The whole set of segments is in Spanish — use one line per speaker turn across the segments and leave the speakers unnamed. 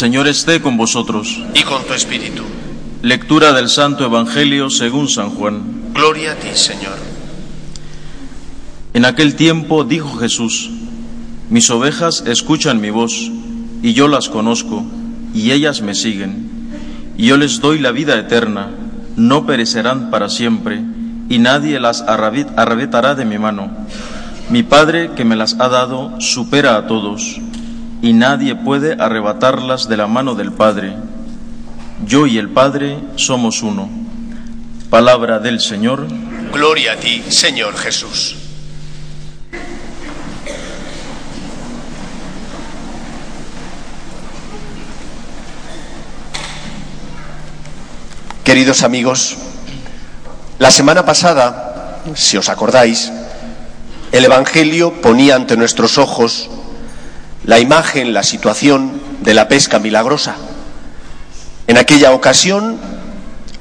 Señor esté con vosotros.
y con tu espíritu.
Lectura del Santo Evangelio según San Juan.
Gloria a ti, Señor.
En aquel tiempo dijo Jesús, Mis ovejas escuchan mi voz, y yo las conozco, y ellas me siguen, y yo les doy la vida eterna, no perecerán para siempre, y nadie las arrebatará de mi mano. Mi Padre que me las ha dado supera a todos, y nadie puede arrebatarlas de la mano del Padre. Yo y el Padre somos uno. Palabra del Señor.
Gloria a ti, Señor Jesús. Queridos amigos, la semana pasada, si os acordáis, el Evangelio ponía ante nuestros ojos la imagen, la situación de la pesca milagrosa. En aquella ocasión,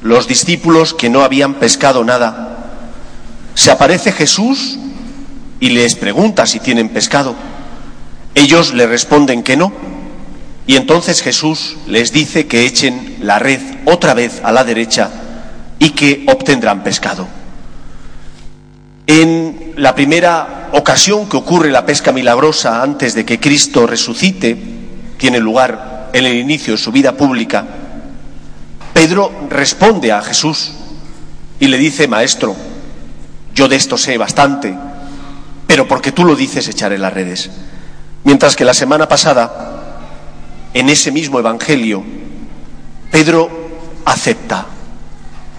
los discípulos que no habían pescado nada, se aparece Jesús y les pregunta si tienen pescado. Ellos le responden que no. Y entonces Jesús les dice que echen la red otra vez a la derecha y que obtendrán pescado. En la primera ocasión que ocurre la pesca milagrosa antes de que Cristo resucite, tiene lugar en el inicio de su vida pública, Pedro responde a Jesús y le dice, Maestro, yo de esto sé bastante, pero porque tú lo dices echaré las redes. Mientras que la semana pasada, en ese mismo Evangelio, Pedro acepta,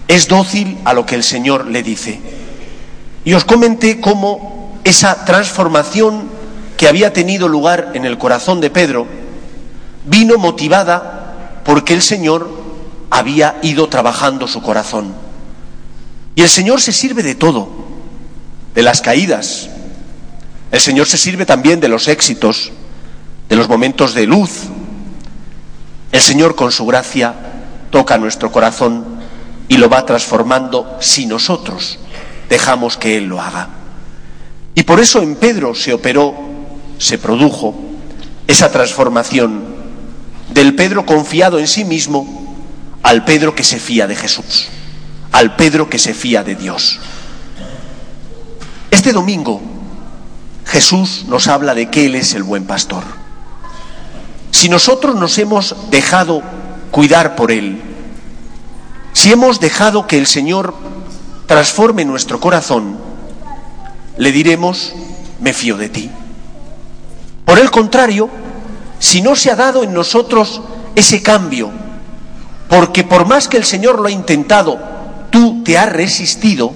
es dócil a lo que el Señor le dice. Y os comenté cómo esa transformación que había tenido lugar en el corazón de Pedro vino motivada porque el Señor había ido trabajando su corazón. Y el Señor se sirve de todo, de las caídas. El Señor se sirve también de los éxitos, de los momentos de luz. El Señor con su gracia toca nuestro corazón y lo va transformando si nosotros dejamos que Él lo haga. Y por eso en Pedro se operó, se produjo esa transformación del Pedro confiado en sí mismo al Pedro que se fía de Jesús, al Pedro que se fía de Dios. Este domingo Jesús nos habla de que Él es el buen pastor. Si nosotros nos hemos dejado cuidar por Él, si hemos dejado que el Señor transforme nuestro corazón, le diremos, me fío de ti. Por el contrario, si no se ha dado en nosotros ese cambio, porque por más que el Señor lo ha intentado, tú te has resistido,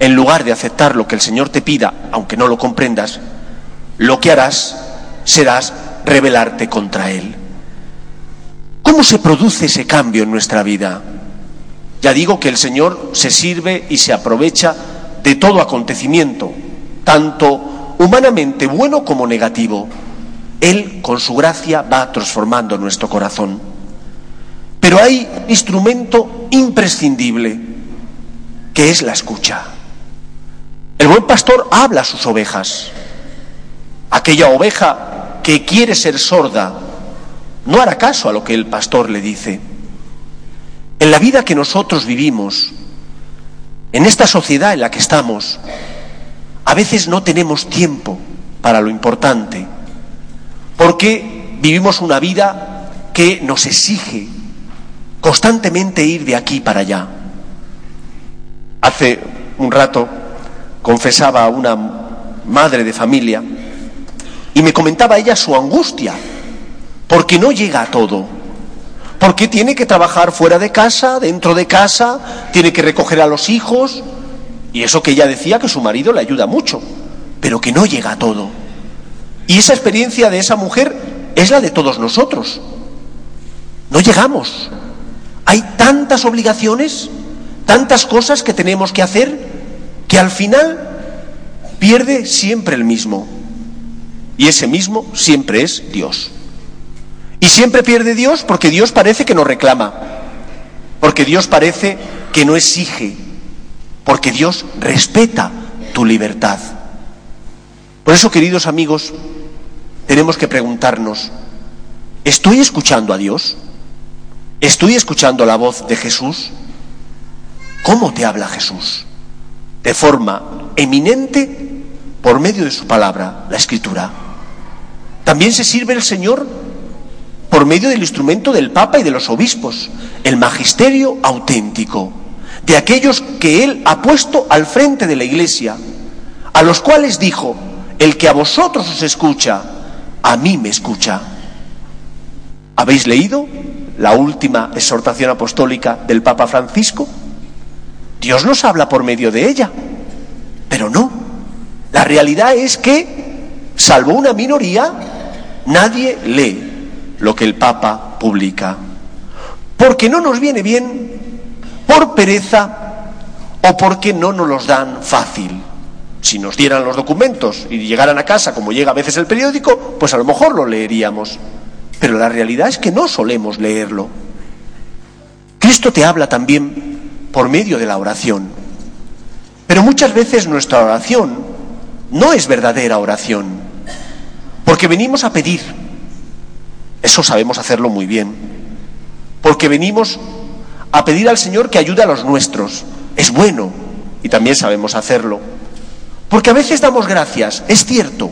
en lugar de aceptar lo que el Señor te pida, aunque no lo comprendas, lo que harás serás rebelarte contra Él. ¿Cómo se produce ese cambio en nuestra vida? Ya digo que el Señor se sirve y se aprovecha de todo acontecimiento, tanto humanamente bueno como negativo. Él, con su gracia, va transformando nuestro corazón. Pero hay instrumento imprescindible, que es la escucha. El buen pastor habla a sus ovejas. Aquella oveja que quiere ser sorda no hará caso a lo que el pastor le dice. En la vida que nosotros vivimos, en esta sociedad en la que estamos, a veces no tenemos tiempo para lo importante, porque vivimos una vida que nos exige constantemente ir de aquí para allá. Hace un rato confesaba a una madre de familia y me comentaba ella su angustia, porque no llega a todo, porque tiene que trabajar fuera de casa, dentro de casa, tiene que recoger a los hijos, y eso que ella decía que su marido le ayuda mucho, pero que no llega a todo. Y esa experiencia de esa mujer es la de todos nosotros. No llegamos. Hay tantas obligaciones, tantas cosas que tenemos que hacer, que al final pierde siempre el mismo. Y ese mismo siempre es Dios. Y siempre pierde Dios porque Dios parece que no reclama, porque Dios parece que no exige, porque Dios respeta tu libertad. Por eso, queridos amigos, tenemos que preguntarnos, ¿Estoy escuchando a Dios? ¿Estoy escuchando la voz de Jesús? ¿Cómo te habla Jesús? De forma eminente por medio de su palabra, la escritura. También se sirve el Señor por medio del instrumento del Papa y de los obispos, el magisterio auténtico, de aquellos que Él ha puesto al frente de la Iglesia, a los cuales dijo, el que a vosotros os escucha, a mí me escucha. ¿Habéis leído la última exhortación apostólica del Papa Francisco? Dios nos habla por medio de ella, pero no. La realidad es que, salvo una minoría, nadie lee lo que el Papa publica. Porque no nos viene bien, por pereza o porque no nos los dan fácil. Si nos dieran los documentos y llegaran a casa, como llega a veces el periódico, pues a lo mejor lo leeríamos. Pero la realidad es que no solemos leerlo. Cristo te habla también por medio de la oración. Pero muchas veces nuestra oración no es verdadera oración, porque venimos a pedir. Eso sabemos hacerlo muy bien. Porque venimos a pedir al Señor que ayude a los nuestros. Es bueno y también sabemos hacerlo. Porque a veces damos gracias, es cierto.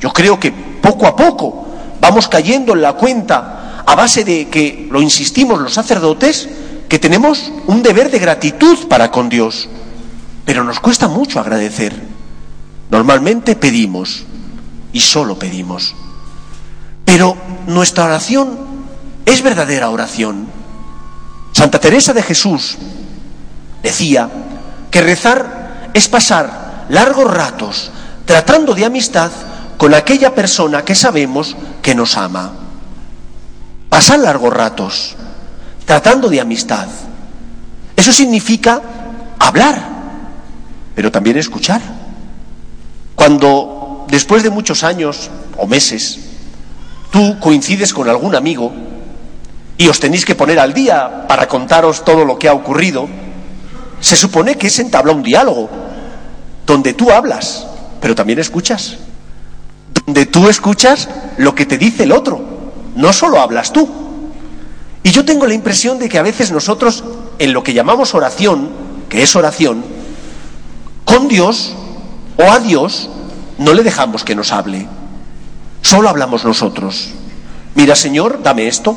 Yo creo que poco a poco vamos cayendo en la cuenta a base de que lo insistimos los sacerdotes, que tenemos un deber de gratitud para con Dios. Pero nos cuesta mucho agradecer. Normalmente pedimos y solo pedimos. Pero nuestra oración es verdadera oración. Santa Teresa de Jesús decía que rezar es pasar largos ratos tratando de amistad con aquella persona que sabemos que nos ama. Pasar largos ratos tratando de amistad. Eso significa hablar, pero también escuchar. Cuando después de muchos años o meses tú coincides con algún amigo y os tenéis que poner al día para contaros todo lo que ha ocurrido, se supone que se entabla un diálogo donde tú hablas, pero también escuchas donde tú escuchas lo que te dice el otro, no solo hablas tú. Y yo tengo la impresión de que a veces nosotros, en lo que llamamos oración, que es oración, con Dios o a Dios, no le dejamos que nos hable. Solo hablamos nosotros. Mira, Señor, dame esto.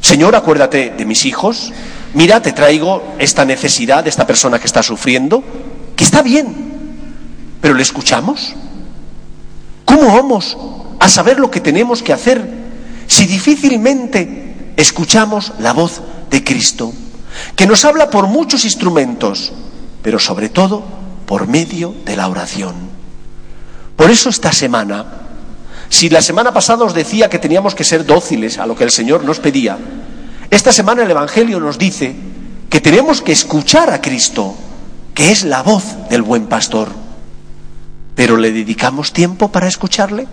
Señor, acuérdate de mis hijos. Mira, te traigo esta necesidad de esta persona que está sufriendo, que está bien. Pero ¿le escuchamos? ¿Cómo vamos a saber lo que tenemos que hacer si difícilmente escuchamos la voz de Cristo, que nos habla por muchos instrumentos, pero sobre todo por medio de la oración? Por eso esta semana, si la semana pasada os decía que teníamos que ser dóciles a lo que el Señor nos pedía, esta semana el Evangelio nos dice que tenemos que escuchar a Cristo, que es la voz del buen pastor. Pero ¿le dedicamos tiempo para escucharle?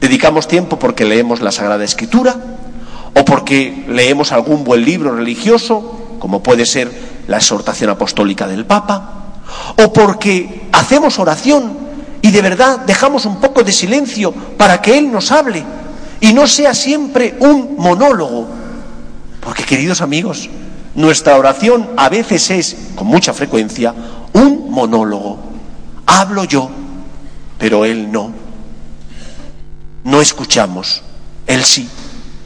¿Dedicamos tiempo porque leemos la Sagrada Escritura? ¿O porque leemos algún buen libro religioso, como puede ser la exhortación apostólica del Papa? ¿O porque hacemos oración y de verdad dejamos un poco de silencio para que Él nos hable y no sea siempre un monólogo? Porque, queridos amigos, nuestra oración a veces es, con mucha frecuencia, un monólogo. Hablo yo pero Él no. No escuchamos, Él sí,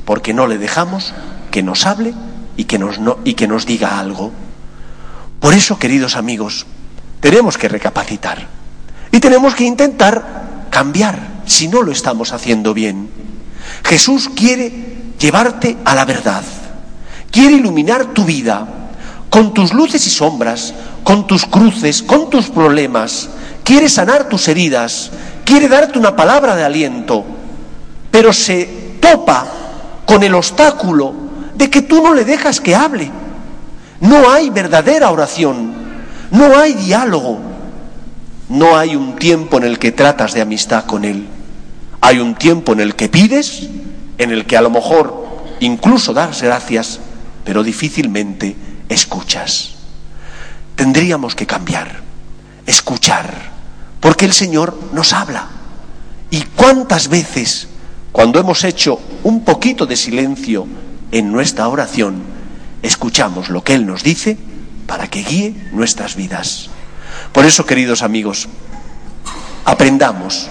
porque no le dejamos que nos hable y que nos, y que nos diga algo. Por eso, queridos amigos, tenemos que recapacitar y tenemos que intentar cambiar si no lo estamos haciendo bien. Jesús quiere llevarte a la verdad, quiere iluminar tu vida con tus luces y sombras, con tus cruces, con tus problemas, quiere sanar tus heridas, quiere darte una palabra de aliento, pero se topa con el obstáculo de que tú no le dejas que hable. No hay verdadera oración, no hay diálogo, no hay un tiempo en el que tratas de amistad con Él. Hay un tiempo en el que pides, en el que a lo mejor incluso das gracias, pero difícilmente escuchas. Tendríamos que cambiar, escuchar porque el Señor nos habla. ¿Y cuántas veces, cuando hemos hecho un poquito de silencio en nuestra oración, escuchamos lo que Él nos dice para que guíe nuestras vidas. Por eso, queridos amigos, aprendamos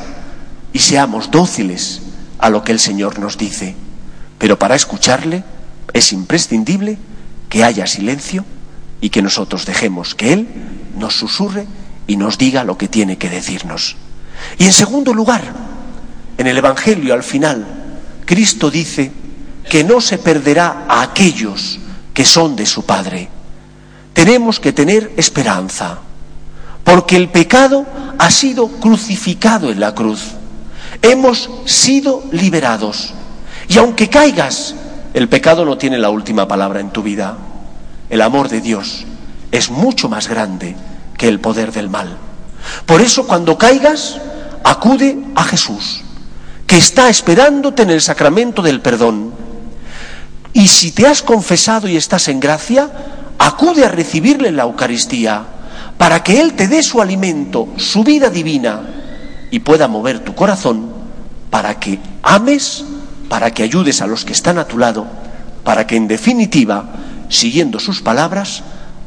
y seamos dóciles a lo que el Señor nos dice. Pero para escucharle es imprescindible que haya silencio y que nosotros dejemos que Él nos susurre y nos diga lo que tiene que decirnos. Y en segundo lugar, en el Evangelio al final, Cristo dice que no se perderá a aquellos que son de su Padre. Tenemos que tener esperanza, porque el pecado ha sido crucificado en la cruz. Hemos sido liberados. Y aunque caigas, el pecado no tiene la última palabra en tu vida. El amor de Dios es mucho más grande que el poder del mal. Por eso cuando caigas, acude a Jesús, que está esperándote en el sacramento del perdón. Y si te has confesado y estás en gracia, acude a recibirle en la Eucaristía, para que Él te dé su alimento, su vida divina, y pueda mover tu corazón para que ames, para que ayudes a los que están a tu lado, para que en definitiva, siguiendo sus palabras,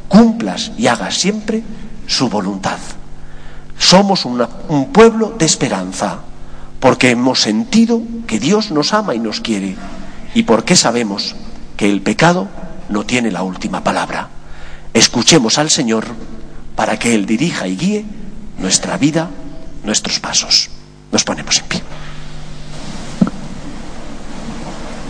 cumplas y hagas siempre su voluntad. Somos un pueblo de esperanza, porque hemos sentido que Dios nos ama y nos quiere, y porque sabemos que el pecado no tiene la última palabra. Escuchemos al Señor para que Él dirija y guíe nuestra vida, nuestros pasos. Nos ponemos en pie.